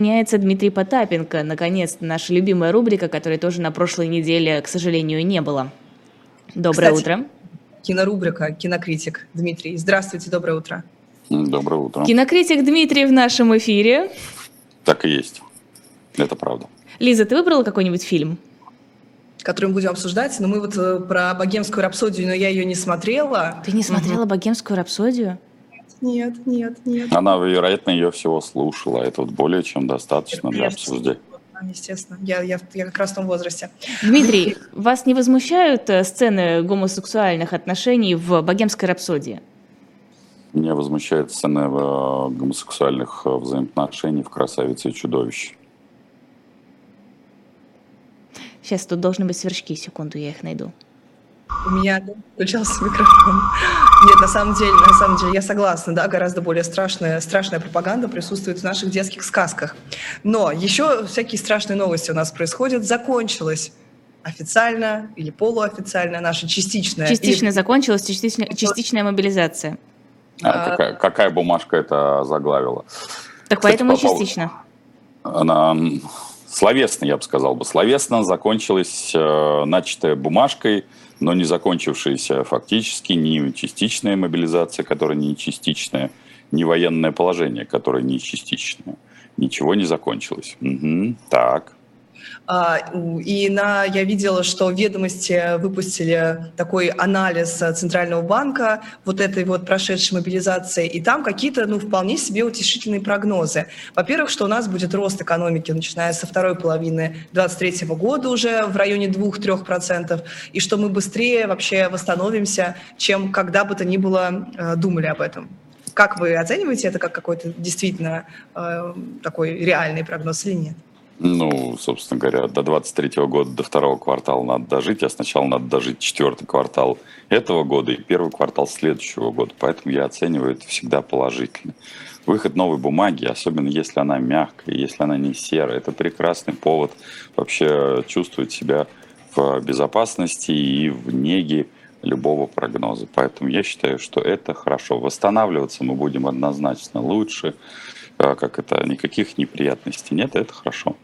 Меняется Дмитрий Потапенко. Наконец-то наша любимая рубрика, которой тоже на прошлой неделе, к сожалению, не было. Доброе Кстати, утро. Кинорубрика «Кинокритик» Дмитрий. Здравствуйте, доброе утро. Доброе утро. Кинокритик Дмитрий в нашем эфире. Так и есть. Это правда. Лиза, ты выбрала какой-нибудь фильм? который мы будем обсуждать. Но мы вот э, про богемскую рапсодию, но я ее не смотрела. Ты не смотрела «Богемскую рапсодию»? Нет, нет, нет. Она, вероятно, ее всего слушала. Это вот более чем достаточно для обсуждения. Естественно, я, я, я как раз в том возрасте. Дмитрий, вас не возмущают э, сцены гомосексуальных отношений в «Богемской рапсодии»? Меня возмущает сцена э, гомосексуальных э, взаимоотношений в «Красавице и чудовище». Сейчас тут должны быть сверчки, секунду, я их найду. У меня включался микрофон. Нет, на самом деле, на самом деле, я согласна, да, гораздо более страшная, страшная пропаганда присутствует в наших детских сказках. Но еще всякие страшные новости у нас происходят. Закончилась официально или полуофициально наша частичная. Частично или- закончилась частичная, частичная мобилизация. А А. какая, какая бумажка это заглавила? Так Кстати, поэтому по частично. Она словесно, я бы сказал бы, словесно закончилась э, начатая бумажкой, но не закончившаяся фактически ни частичная мобилизация, которая не частичная, ни военное положение, которое не частичное. Ничего не закончилось. Мгм, так. А, И на, я видела, что ведомости выпустили такой анализ э, Центрального банка вот этой вот прошедшей мобилизации, и там какие-то, ну, вполне себе утешительные прогнозы. Во-первых, что у нас будет рост экономики, начиная со второй половины 2023 года уже в районе 2-3%, и что мы быстрее вообще восстановимся, чем когда бы то ни было э, думали об этом. Как вы оцениваете это как какой-то действительно э, такой реальный прогноз или нет? Ну, собственно говоря, до 23 года, до второго квартала надо дожить, а сначала надо дожить четвертый квартал этого года и первый квартал следующего года. Поэтому я оцениваю это всегда положительно. Выход новой бумаги, особенно если она мягкая, если она не серая, это прекрасный повод вообще чувствовать себя в безопасности и в неге любого прогноза. Поэтому я считаю, что это хорошо. Восстанавливаться мы будем однозначно лучше. А, Как это, никаких неприятностей нет, это хорошо.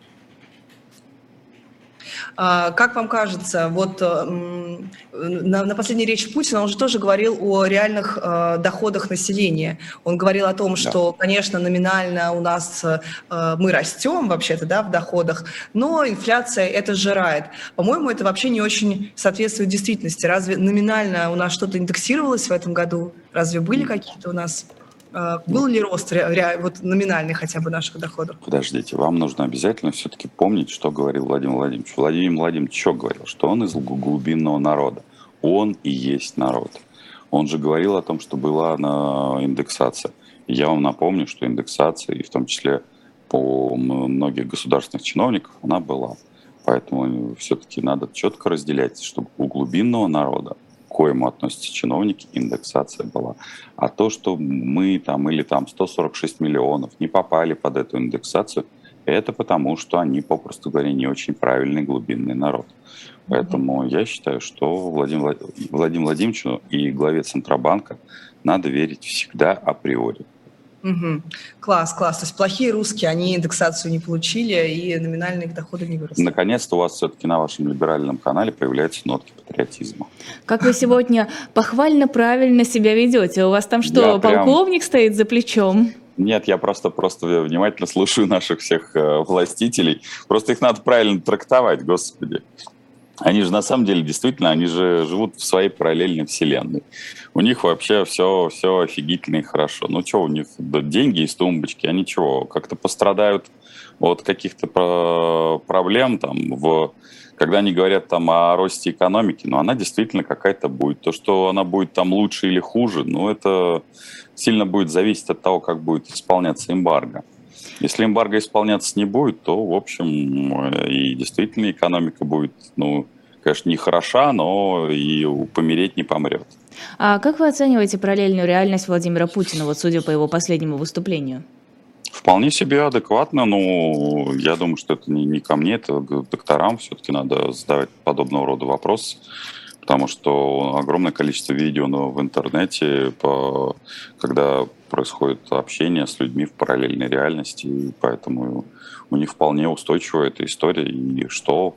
А, Как вам кажется, вот э, м, на, на последней речи Путина он же тоже говорил о реальных э, доходах населения. Он говорил о том, что, конечно, номинально у нас э, мы растем вообще-то, да, в доходах, но инфляция это сжирает. По-моему, это вообще не очень соответствует действительности. Разве номинально у нас что-то индексировалось в этом году? Разве были какие-то у нас был ли рост вот номинальный хотя бы наших доходов? Подождите, вам нужно обязательно все-таки помнить, что говорил Владимир Владимирович. Владимир Владимирович что говорил? Что он из гл- глубинного народа. Он и есть народ. Он же говорил о том, что была на индексация. Я вам напомню, что индексация, и в том числе по многих государственных чиновников, она была. Поэтому все-таки надо четко разделять, чтобы у глубинного народа, коему относятся чиновники, индексация была. А то, что мы там или там 146 миллионов не попали под эту индексацию, это потому, что они, попросту говоря, не очень правильный глубинный народ. Поэтому я считаю, что Владимир, Влад- Владимиру Владимировичу и главе Центробанка надо верить всегда априори. Мгм. Класс, класс. То есть плохие русские, они индексацию не получили, и номинальные их доходы не выросли. Наконец-то у вас все-таки на вашем либеральном канале появляются нотки патриотизма. Как вы сегодня похвально правильно себя ведете? У вас там что, Я прям- полковник стоит за плечом? Нет, я просто, просто внимательно слушаю наших всех э, властителей. Просто их надо правильно трактовать, господи. Они же на самом деле действительно, они же живут в своей параллельной вселенной. У них вообще все, все офигительно и хорошо. Ну что, у них деньги из тумбочки, они чего, как-то пострадают от каких-то про- проблем там в когда они говорят там о росте экономики, но она действительно какая-то будет. То, что она будет там лучше или хуже, ну это сильно будет зависеть от того, как будет исполняться эмбарго. Если эмбарго исполняться не будет, то, в общем, и действительно экономика будет, ну, конечно, не хороша, но и помереть не помрет. А как вы оцениваете параллельную реальность Владимира Путина, вот судя по его последнему выступлению? Вполне себе адекватно, но я думаю, что это не, не ко мне, это к докторам все-таки надо задавать подобного рода вопросы, потому что огромное количество видео в интернете, по, когда происходит общение с людьми в параллельной реальности, и поэтому у них вполне устойчивая эта история, и что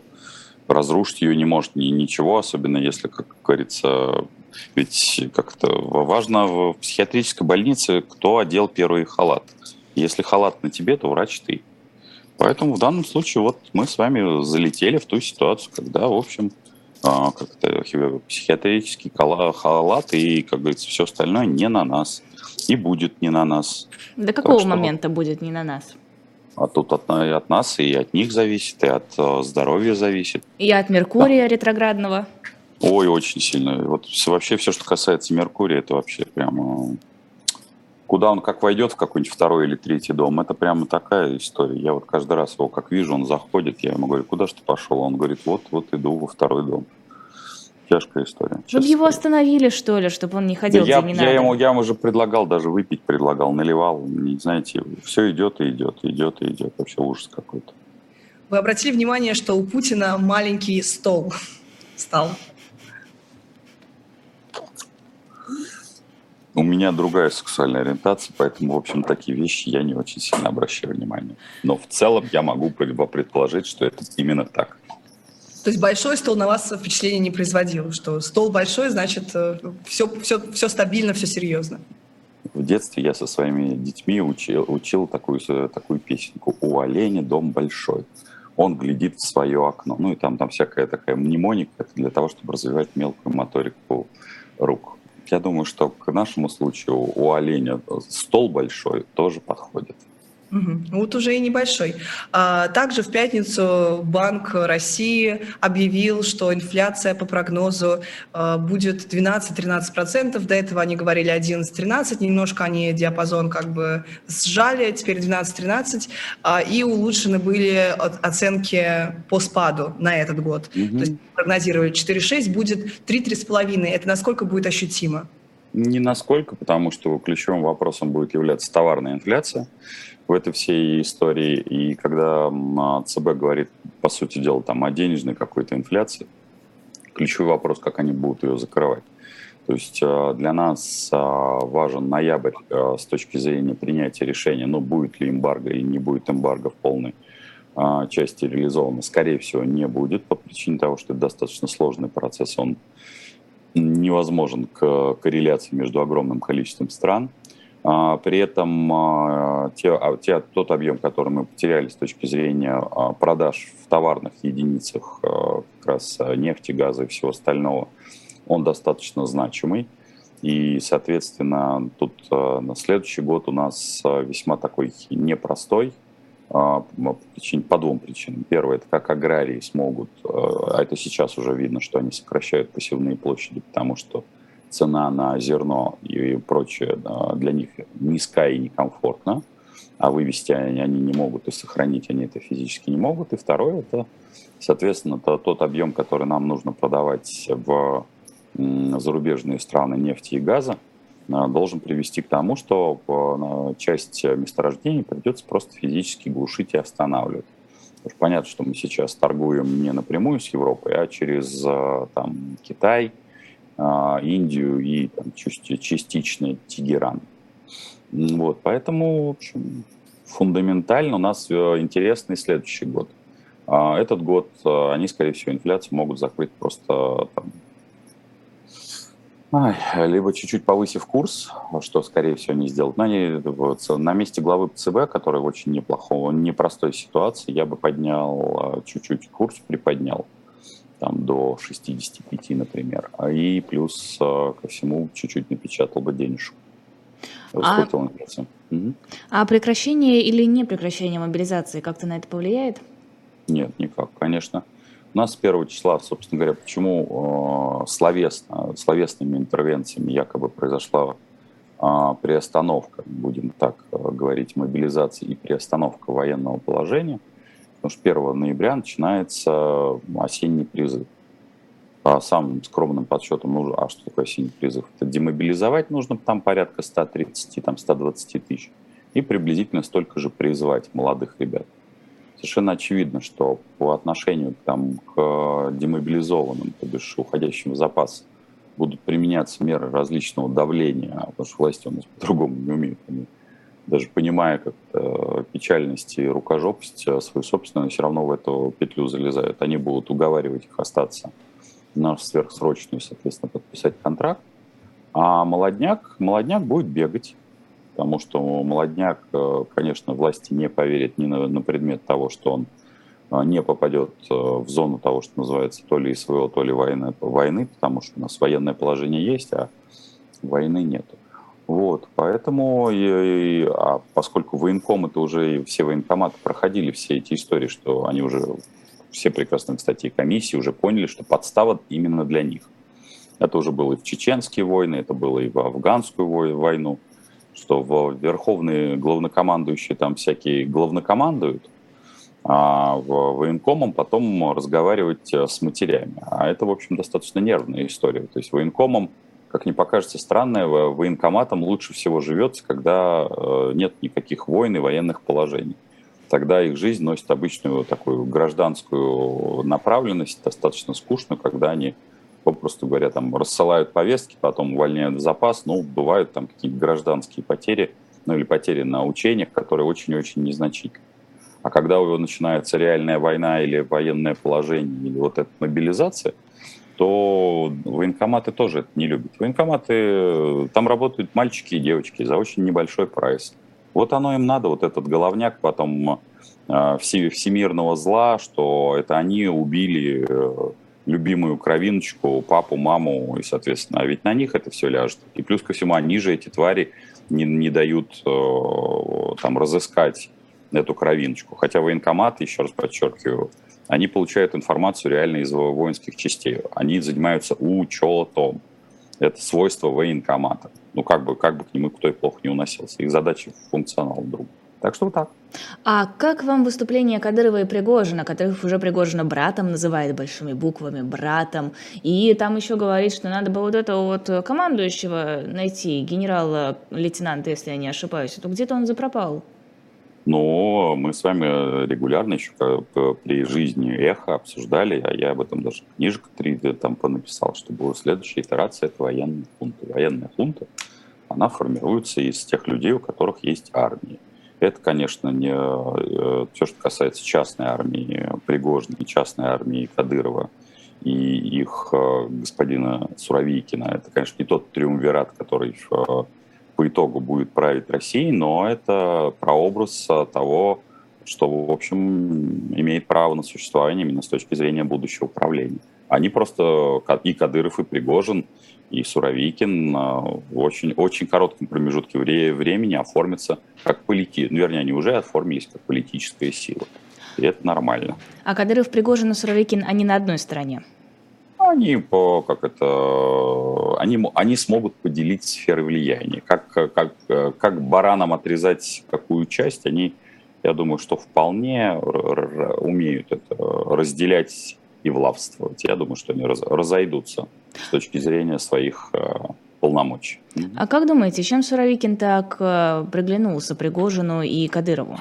разрушить ее не может ни, ничего, особенно если, как говорится, ведь как-то важно в психиатрической больнице, кто одел первый халат. Если халат на тебе, то врач ты. Поэтому в данном случае вот мы с вами залетели в ту ситуацию, когда, в общем, а, как-то психиатрический халат и, как говорится, все остальное не на нас. И будет не на нас. До какого что... момента будет не на нас? А тут от, от нас и от них зависит, и от э, здоровья зависит. И от Меркурия да. ретроградного. Ой, очень сильно. Вот вообще все, что касается Меркурия, это вообще прямо... Куда он как войдет в какой-нибудь второй или третий дом, это прямо такая история. Я вот каждый раз его как вижу, он заходит, я ему говорю, куда же ты пошел? Он говорит, вот, вот иду во второй дом тяжкая история. Чтобы его остановили, что ли, чтобы он не ходил, да я, не я Ему, я ему уже предлагал, даже выпить предлагал, наливал. Не, знаете, все идет и идет, идет и идет. Вообще ужас какой-то. Вы обратили внимание, что у Путина маленький стол стал? У меня другая сексуальная ориентация, поэтому, в общем, такие вещи я не очень сильно обращаю внимание. Но в целом я могу предположить, что это именно так. То есть большой стол на вас впечатление не производил, что стол большой, значит, все, все, все стабильно, все серьезно. В детстве я со своими детьми учил, учил такую, такую песенку «У оленя дом большой». Он глядит в свое окно. Ну и там, там всякая такая мнемоника это для того, чтобы развивать мелкую моторику рук. Я думаю, что к нашему случаю у оленя стол большой тоже подходит. Угу. Вот уже и небольшой. А, также в пятницу Банк России объявил, что инфляция по прогнозу а, будет 12-13%. До этого они говорили 11-13%. Немножко они диапазон как бы сжали, теперь 12-13%. А, и улучшены были оценки по спаду на этот год. Угу. То есть прогнозировали 4,6, будет 3-3,5. Это насколько будет ощутимо? Не насколько, потому что ключевым вопросом будет являться товарная инфляция в этой всей истории. И когда а, ЦБ говорит, по сути дела, там, о денежной какой-то инфляции, ключевой вопрос, как они будут ее закрывать. То есть а, для нас а, важен ноябрь с точки зрения принятия решения, ну, будет ли эмбарго и не будет эмбарго в полной части реализовано. Скорее всего, не будет по причине того, что это достаточно сложный процесс, он невозможен к корреляции между огромным количеством стран. А, при этом а, те, а, те, тот объем, который мы потеряли с точки зрения продаж в товарных единицах, как раз нефти, газа и всего остального, он достаточно значимый. И, соответственно, тут на следующий год у нас весьма такой непростой по, причине, по двум причинам. Первое, это как аграрии смогут, а это сейчас уже видно, что они сокращают посевные площади, потому что цена на зерно и прочее для них низкая и некомфортна, а вывести они, они не могут и сохранить они это физически не могут. И второе, это, соответственно, это тот объем, который нам нужно продавать в зарубежные страны нефти и газа, должен привести к тому, что часть месторождений придется просто физически глушить и останавливать. Понятно, что мы сейчас торгуем не напрямую с Европой, а через там, Китай, а, Индию и там, частично Тегеран. Вот, поэтому, в общем, фундаментально у нас э, интересный следующий год. А, этот год э, они, скорее всего, инфляцию могут закрыть просто там, Ай, либо чуть-чуть повысив курс, что, скорее всего, не сделают. Но они на месте главы ЦБ, который в очень неплохого, непростой ситуации, я бы поднял э, чуть-чуть курс, приподнял там, до 65, например. А и плюс э, ко всему чуть-чуть напечатал бы денежку. А, угу. а прекращение или не прекращение мобилизации как-то на это повлияет? Нет, никак, конечно. У нас с первого числа, собственно говоря, почему э, словесно, словесными интервенциями якобы произошла э, приостановка, будем так э, говорить, мобилизации и приостановка военного положения – Потому что 1 ноября начинается осенний призыв. По самым скромным подсчетам, ну, а что такое осенний призыв? Это демобилизовать нужно там порядка 130, там 120 тысяч. И приблизительно столько же призывать молодых ребят. Совершенно очевидно, что по отношению там, к демобилизованным, то бишь уходящим в запас, будут применяться меры различного давления, потому что власти у нас по-другому не умеют. Они, даже понимая как печальность и рукожопость свою собственную, все равно в эту петлю залезают. Они будут уговаривать их остаться на сверхсрочную, соответственно, подписать контракт. А молодняк, молодняк будет бегать, потому что молодняк, э, конечно, власти не поверит ни на, на предмет того, что он э, не попадет э, в зону того, что называется то ли СВО, то ли войны, войны, потому что у нас военное положение есть, а войны нет. Вот, поэтому, и, а поскольку военкомы это уже все военкоматы проходили все эти истории, что они уже, все прекрасно, кстати, комиссии уже поняли, что подстава именно для них. Это уже было и в чеченские войны, это было и в афганскую войну что в верховные главнокомандующие там всякие главнокомандуют, а военкомом потом разговаривать э, с матерями. А это, в общем, достаточно нервная история. То есть военкомом, как ни покажется странное, военкоматом лучше всего живется, когда э, нет никаких войн и военных положений. Тогда их жизнь носит обычную такую гражданскую направленность, достаточно скучную, когда они попросту говоря, там рассылают повестки, потом увольняют в запас, ну, бывают там какие-то гражданские потери, ну, или потери на учениях, которые очень-очень незначительны. А когда у него начинается реальная война или военное положение, или вот эта мобилизация, то военкоматы тоже это не любят. Военкоматы, там работают мальчики и девочки за очень небольшой прайс. Вот оно им надо, вот этот головняк потом э, всемирного зла, что это они убили э, любимую кровиночку, папу, маму, и, соответственно, а ведь на них это все ляжет. И плюс ко всему, они же, эти твари, не, не дают э, там разыскать эту кровиночку. Хотя военкоматы, еще раз подчеркиваю, они получают информацию реально из воинских частей. Они занимаются учетом. Это свойство военкомата. Ну, как бы, как бы к нему кто и плохо не уносился. Их задача функционал друг. Так что вот так. А как вам выступление Кадырова и Пригожина, которых уже Пригожина братом называет большими буквами, братом, и там еще говорит, что надо было вот этого вот командующего найти, генерала-лейтенанта, если я не ошибаюсь, то где-то он запропал. Но мы с вами регулярно еще при жизни эхо обсуждали, а я об этом даже книжку три там понаписал, что была следующая итерация, это военная хунта. Военная хунта, она формируется из тех людей, у которых есть армия. Это, конечно, не э, все, что касается частной армии Пригожина и частной армии Кадырова и их э, господина Суровикина. Это, конечно, не тот триумвират, который э, по итогу будет править Россией, но это прообраз того, что, в общем, имеет право на существование именно с точки зрения будущего управления. Они просто, и Кадыров, и Пригожин, и Суровикин в очень, очень коротком промежутке времени оформятся как полити... Ну, вернее, они уже оформились как политическая сила. И это нормально. А Кадыров, Пригожин и Суровикин, они на одной стороне? Они по, как это, они, они смогут поделить сферы влияния. Как, как, как баранам отрезать какую часть, они, я думаю, что вполне умеют это разделять и влавствовать. Я думаю, что они раз, разойдутся с точки зрения своих э, полномочий. А как думаете, чем Суровикин так э, приглянулся Пригожину и Кадырову?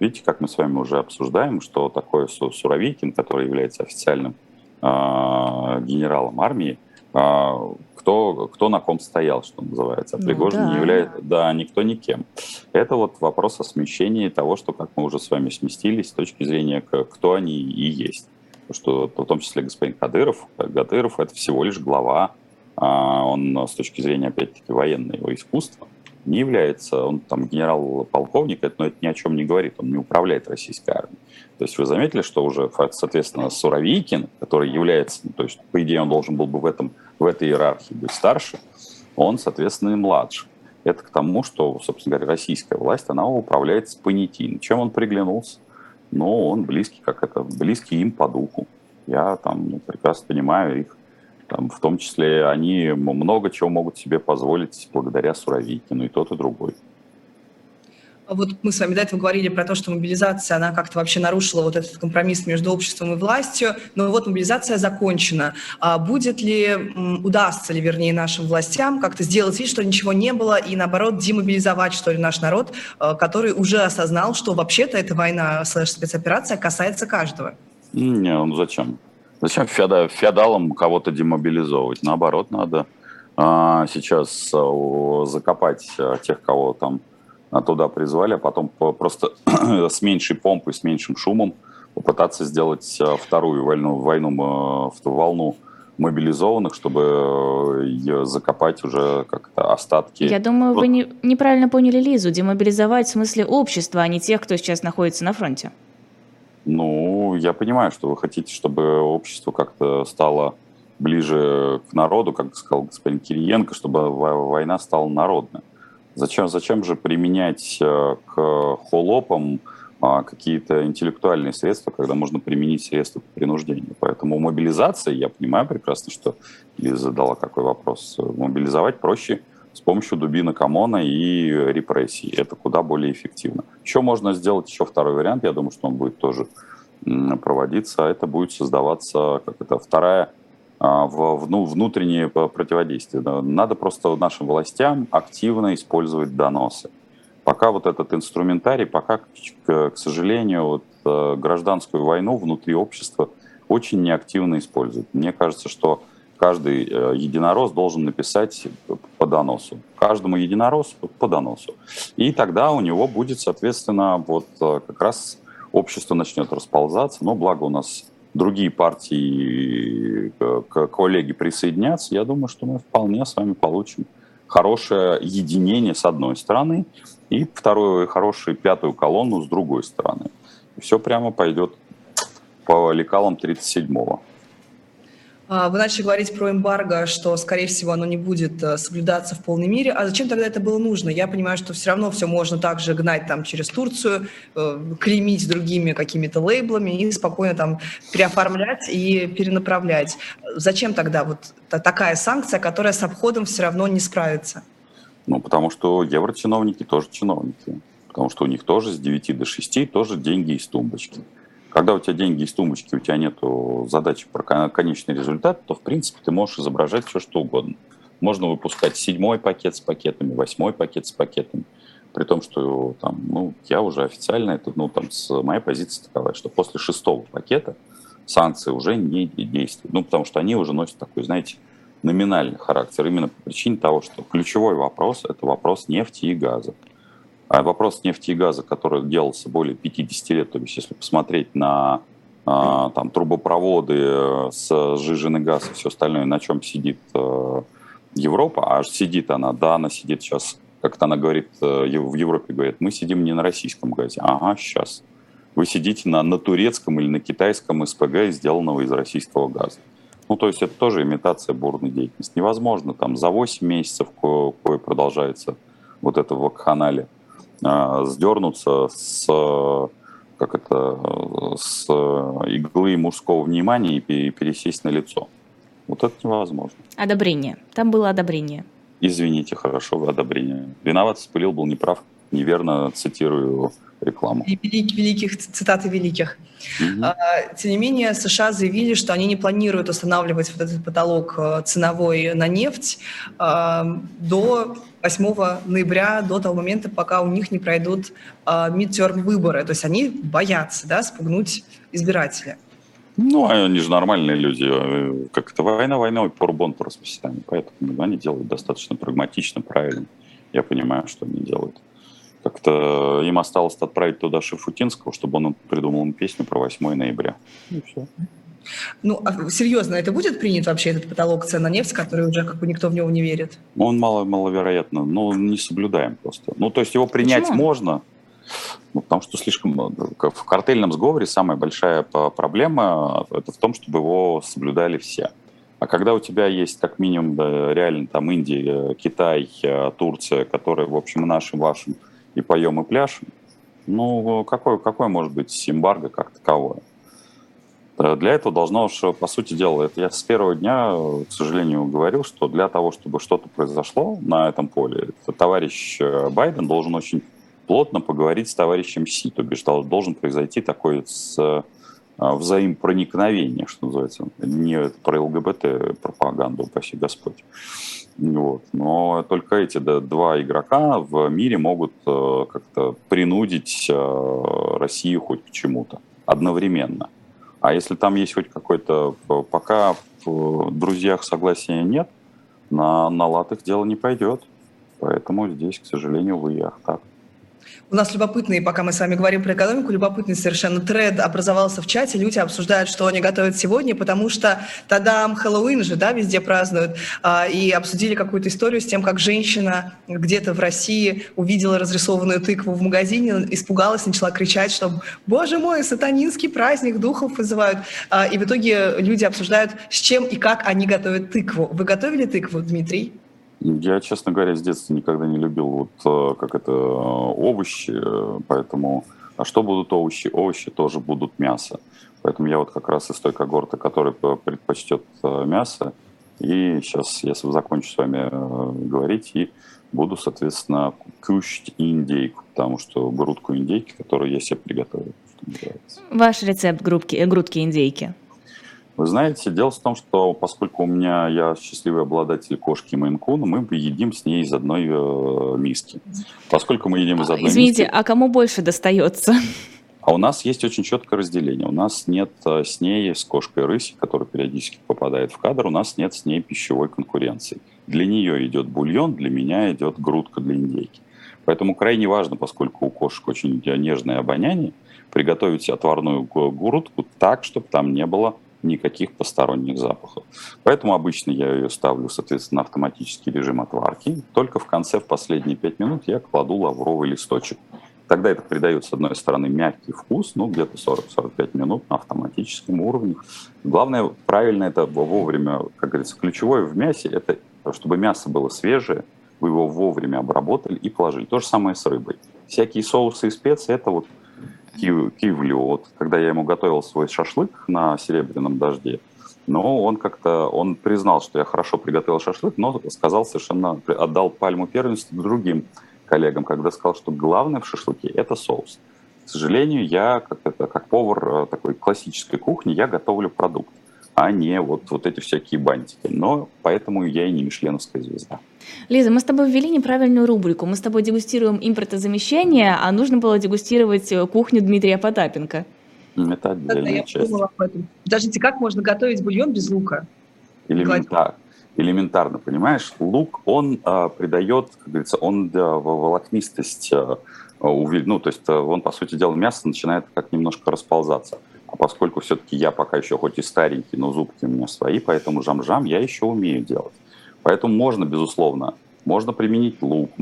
Видите, как мы с вами уже обсуждаем, что такое Суровикин, который является официальным э, генералом армии, э, кто, кто на ком стоял, что называется. А ну, Пригожин да. не является, да, никто никем. Это вот вопрос о смещении того, что, как мы уже с вами сместились, с точки зрения, кто они и есть что в том числе господин Кадыров, Кадыров это всего лишь глава, а, он с точки зрения, опять-таки, военного искусства не является, он там генерал-полковник, но это ни о чем не говорит, он не управляет российской армией. То есть вы заметили, что уже, соответственно, Суровикин, который является, ну, то есть, по идее, он должен был бы в, этом, в этой иерархии быть старше, он, соответственно, и младше. Это к тому, что, собственно говоря, российская власть, она управляется понятийно. Чем он приглянулся? Но он близкий, как это, близкий им по духу. Я там ну, прекрасно понимаю их. Там, в том числе они много чего могут себе позволить благодаря Суровикину, и тот, и другой. Вот мы с вами до этого говорили про то, что мобилизация, она как-то вообще нарушила вот этот компромисс между обществом и властью, но вот мобилизация закончена. А будет ли, удастся ли, вернее, нашим властям как-то сделать вид, что ничего не было, и наоборот демобилизовать, что ли, наш народ, э, который уже осознал, что вообще-то эта война слэш-спецоперация касается каждого? Не, ну зачем? Зачем феодалам кого-то демобилизовывать? Наоборот, надо а, сейчас а, закопать а, тех, кого там туда призвали, а потом просто с меньшей помпой, с меньшим шумом попытаться сделать вторую войну, войну в волну мобилизованных, чтобы закопать уже как-то остатки. Я думаю, вот. вы не, неправильно поняли Лизу. Демобилизовать в смысле общества, а не тех, кто сейчас находится на фронте. Ну, я понимаю, что вы хотите, чтобы общество как-то стало ближе к народу, как сказал господин Кириенко, чтобы война стала народной. Зачем, зачем же применять э, к холопам а, какие-то интеллектуальные средства, когда можно применить средства по принуждению? Поэтому мобилизация, я понимаю прекрасно, что Лиза задала какой вопрос, мобилизовать проще с помощью дубинок ОМОНа и репрессий. Это куда более эффективно. Еще можно сделать еще второй вариант, я думаю, что он будет тоже проводиться, а это будет создаваться как это вторая в ну, внутреннее противодействие. Надо просто нашим властям активно использовать доносы. Пока вот этот инструментарий, пока, к, к сожалению, вот, э, гражданскую войну внутри общества очень неактивно используют. Мне кажется, что каждый э, единорос должен написать по доносу. Каждому единоросу по доносу. И тогда у него будет, соответственно, вот э, как раз общество начнет расползаться. Но благо у нас другие партии, коллеги присоединятся, я думаю, что мы вполне с вами получим хорошее единение с одной стороны и вторую хорошую пятую колонну с другой стороны. Все прямо пойдет по лекалам 37-го. А, вы начали говорить про эмбарго, что, скорее всего, оно не будет э, соблюдаться в полной мере. А зачем тогда это было нужно? Я понимаю, что все равно все можно также гнать там через Турцию, э, клеймить другими какими-то лейблами и спокойно там переоформлять и перенаправлять. Зачем тогда вот такая санкция, которая с обходом все равно не справится? Ну, потому что еврочиновники тоже чиновники. Потому что у них тоже с 9 до 6 тоже деньги из тумбочки. Когда у тебя деньги из тумбочки, у тебя нет задачи про конечный результат, то, в принципе, ты можешь изображать все, что угодно. Можно выпускать седьмой пакет с пакетами, восьмой пакет с пакетами. При том, что там, ну, я уже официально, это, ну, там, с моей позиции такова, что после шестого пакета санкции уже не действуют. Ну, потому что они уже носят такой, знаете, номинальный характер. Именно по причине того, что ключевой вопрос – это вопрос нефти и газа. А вопрос нефти и газа, который делался более 50 лет, то есть если посмотреть на а, там, трубопроводы э, с сжиженный газ и все остальное, на чем сидит э, Европа, а сидит она, да, она сидит сейчас, как она говорит, э, в Европе говорит, мы сидим не на российском газе, ага, сейчас. Вы сидите на, на турецком или на китайском СПГ, сделанного из российского газа. Ну, то есть это тоже имитация бурной деятельности. Невозможно там за 8 месяцев, кое продолжается вот это в вакханале, а, сдернуться с как это, с иглы мужского внимания и пересесть на лицо. Вот это невозможно. Одобрение. Там было одобрение. Извините, хорошо, одобрение. Виноват, спылил, был неправ. Неверно цитирую рекламу. Велик, великих цитаты великих. Угу. Тем не менее, США заявили, что они не планируют устанавливать вот этот потолок э, ценовой на нефть а, до 8 ноября, до того момента, пока у них не пройдут мидтерм выборы. То есть они боятся да, спугнуть избирателя. Ну, они же нормальные люди. Э, как это война войной, порбон по расписанию. Поэтому они делают достаточно прагматично, правильно. Я понимаю, что они делают. Как-то им осталось отправить туда Шифутинского, чтобы он придумал им песню про 8 ноября. И все. Ну, а серьезно, это будет принят вообще этот потолок цен на нефть, который уже как бы никто в него не верит? Он мало, маловероятно, но не соблюдаем просто. Ну, то есть его принять Почему? можно, ну, потому что слишком в картельном сговоре самая большая проблема это в том, чтобы его соблюдали все. А когда у тебя есть как минимум да, реально там Индия, Китай, Турция, которые, в общем, нашим, вашим и поем, и пляшем, ну, какой, какой может быть эмбарго как таковое? Э, для этого должно уж, по сути дела, это я с первого дня, к сожалению, говорил, что для того, чтобы что-то произошло на этом поле, товарищ э, Байден должен очень плотно поговорить с товарищем Си, то бишь должен произойти такой с взаимопроникновение, что называется. Не про ЛГБТ-пропаганду, упаси Господь. Вот. Но только эти да, два игрока в мире могут э, как-то принудить э, Россию хоть к чему-то одновременно. А если там есть хоть какой-то... Пока в друзьях согласия нет, на, на лад их дело не пойдет. Поэтому здесь, к сожалению, вы ах так. У нас любопытный, пока мы с вами говорим про экономику, любопытный совершенно тред образовался в чате. Люди обсуждают, что они готовят сегодня, потому что тогда Хэллоуин же, да, везде празднуют. А, и обсудили какую-то историю с тем, как женщина где-то в России увидела разрисованную тыкву в магазине, испугалась, начала кричать, что «Боже мой, сатанинский праздник, духов вызывают». А, и в итоге люди обсуждают, с чем и как они готовят тыкву. Вы готовили тыкву, Дмитрий? Я, честно говоря, с детства никогда не любил вот э, как это овощи, э, поэтому а что будут овощи? Овощи тоже будут мясо. Поэтому я вот как раз из той когорты, которая предпочтет э, мясо. И сейчас я закончу с вами говорить и буду, соответственно, кушать индейку, потому что грудку индейки, которую я себе приготовил. Ваш рецепт грудки, грудки индейки? Вы знаете, дело в том, что поскольку у меня я счастливый обладатель кошки Мейнкуна, мы едим с ней из одной э, миски. Поскольку мы едим из одной Извините, миски... а кому больше достается? А у нас есть очень четкое разделение. У нас нет э, с ней, с кошкой рыси, которая периодически попадает в кадр, у нас нет с ней пищевой конкуренции. Для нее идет бульон, для меня идет грудка для индейки. Поэтому крайне важно, поскольку у кошек очень нежное обоняние, приготовить отварную грудку так, чтобы там не было никаких посторонних запахов. Поэтому обычно я ее ставлю, соответственно, на автоматический режим отварки. Только в конце, в последние 5 минут, я кладу лавровый листочек. Тогда это придает, с одной стороны, мягкий вкус, ну, где-то 40-45 минут на автоматическом уровне. Главное, правильно это вовремя, как говорится, ключевое в мясе, это чтобы мясо было свежее, вы его вовремя обработали и положили. То же самое с рыбой. Всякие соусы и специи, это вот Киевлю. Вот когда я ему готовил свой шашлык на серебряном дожде, но он как-то, он признал, что я хорошо приготовил шашлык, но сказал совершенно, отдал пальму первенства другим коллегам, когда сказал, что главное в шашлыке – это соус. К сожалению, я, как, это, как повар э, такой классической кухни, я готовлю продукт а не вот, вот эти всякие бантики. Но поэтому я и не мишленовская звезда. Лиза, мы с тобой ввели неправильную рубрику. Мы с тобой дегустируем импортозамещение, а нужно было дегустировать э, кухню Дмитрия Потапенко. Это отдельная я часть. об этом. Подождите, как можно готовить бульон без лука? Элементарно. Элементарно, понимаешь? Лук, он э, придает, как говорится, он э, волокнистость, э, ну, то есть э, он, по сути дела, мясо начинает как немножко расползаться. А поскольку все-таки я пока еще хоть и старенький, но зубки у меня свои, поэтому жам-жам я еще умею делать. Поэтому можно, безусловно, можно применить лук.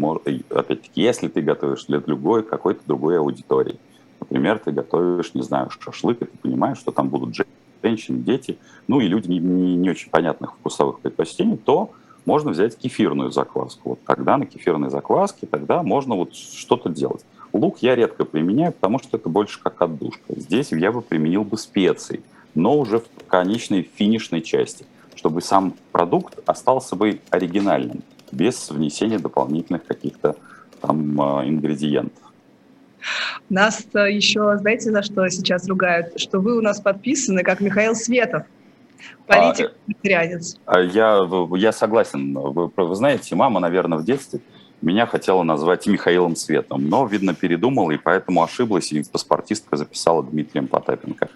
Опять-таки, если ты готовишь для другой, какой-то другой аудитории. Например, ты готовишь, не знаю, шашлык, и ты понимаешь, что там будут женщины, дети, ну и люди не, не, не очень понятных вкусовых предпочтений, то можно взять кефирную закваску. Вот тогда на кефирной закваске тогда можно вот что-то делать. Лук я редко применяю, потому что это больше как отдушка. Здесь я бы применил бы специи, но уже в конечной финишной части, чтобы сам продукт остался бы оригинальным, без внесения дополнительных каких-то там а, ингредиентов. Нас еще, знаете, за что сейчас ругают? Что вы у нас подписаны, как Михаил Светов. Политик, вегетарианец. А, я, я согласен. Вы, вы знаете, мама, наверное, в детстве меня хотела назвать Михаилом Светом, но, видно, передумала, и поэтому ошиблась, и паспортистка записала Дмитрием Потапенко.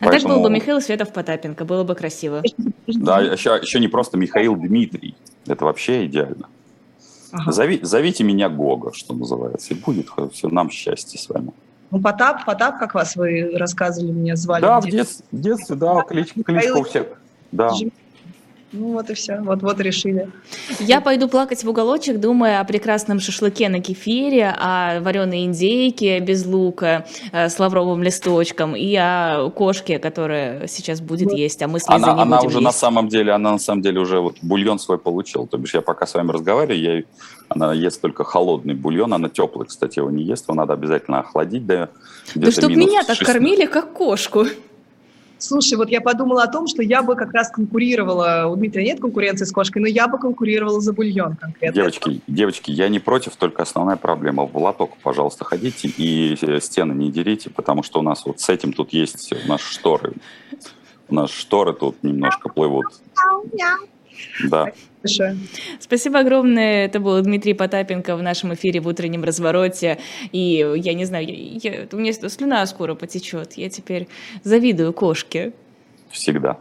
А поэтому... так был бы Михаил Светов Потапенко, было бы красиво. Да, еще, еще не просто Михаил Дмитрий. Это вообще идеально. Ага. Зови, зовите меня Гога, что называется, и будет все нам счастье с вами. Ну, Потап, Потап, как вас вы рассказывали, меня звали. Да, в детстве, в детстве да, кличка, кличка у всех. Да. Ну вот и все, вот-вот решили. Я пойду плакать в уголочек, думая о прекрасном шашлыке на кефире, о вареной индейке без лука э, с лавровым листочком и о кошке, которая сейчас будет вот. есть, а мы с Лизой она, не она будем уже есть. на самом деле, она на самом деле уже вот бульон свой получил. То бишь я пока с вами разговариваю, я, она ест только холодный бульон, она теплый, кстати, его не ест, его надо обязательно охладить до Да чтобы меня так кормили, как кошку. Слушай, вот я подумала о том, что я бы как раз конкурировала, у Дмитрия нет конкуренции с кошкой, но я бы конкурировала за бульон конкретно. Девочки, девочки, я не против, только основная проблема. В лоток, пожалуйста, ходите и э, стены не дерите, потому что у нас вот с этим тут есть наши шторы. У нас шторы тут немножко плывут. Да. Большое. Спасибо огромное. Это был Дмитрий Потапенко в нашем эфире в утреннем развороте. И я не знаю, я, я, у меня слюна скоро потечет. Я теперь завидую кошке. Всегда.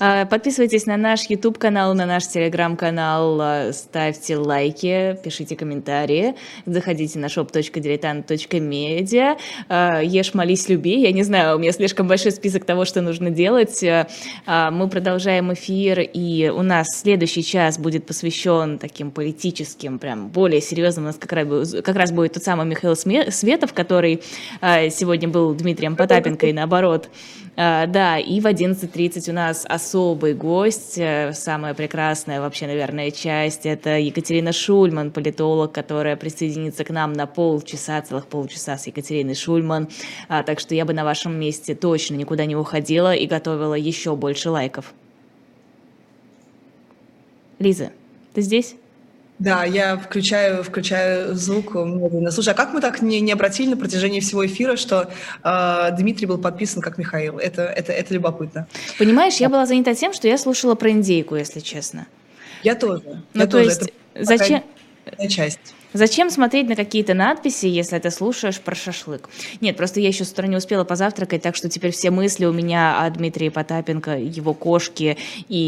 А, подписывайтесь на наш YouTube-канал, на наш Telegram-канал, а, ставьте лайки, пишите комментарии, заходите на shop.diletant.media, а, ешь, молись, люби. Я не знаю, у меня слишком большой список того, что нужно делать. Мы продолжаем эфир, и у нас следующий час будет посвящен таким политическим, прям более серьезным. У нас как раз, как раз будет тот самый Михаил Светов, который сегодня был Дмитрием Потапенко и наоборот. Да, и в 11.30 у нас особый гость, э, самая прекрасная вообще, наверное, часть. Это Екатерина Шульман, политолог, которая присоединится к нам на полчаса, целых полчаса с Екатериной Шульман. А, так что я бы на вашем месте точно никуда не уходила и готовила еще больше лайков. Лиза, ты здесь? Да, я включаю, включаю звук медленно. Слушай, а как мы так не, не обратили на протяжении всего эфира, что э, Дмитрий был подписан как Михаил? Это, это, это любопытно. Понимаешь, я была занята тем, что я слушала про индейку, если честно. Я тоже. Ну, я то тоже. есть, это зачем... часть. Зачем смотреть на какие-то надписи, если ты слушаешь про шашлык? Нет, просто я еще с утра не успела позавтракать, так что теперь все мысли у меня о Дмитрии Потапенко, его кошке и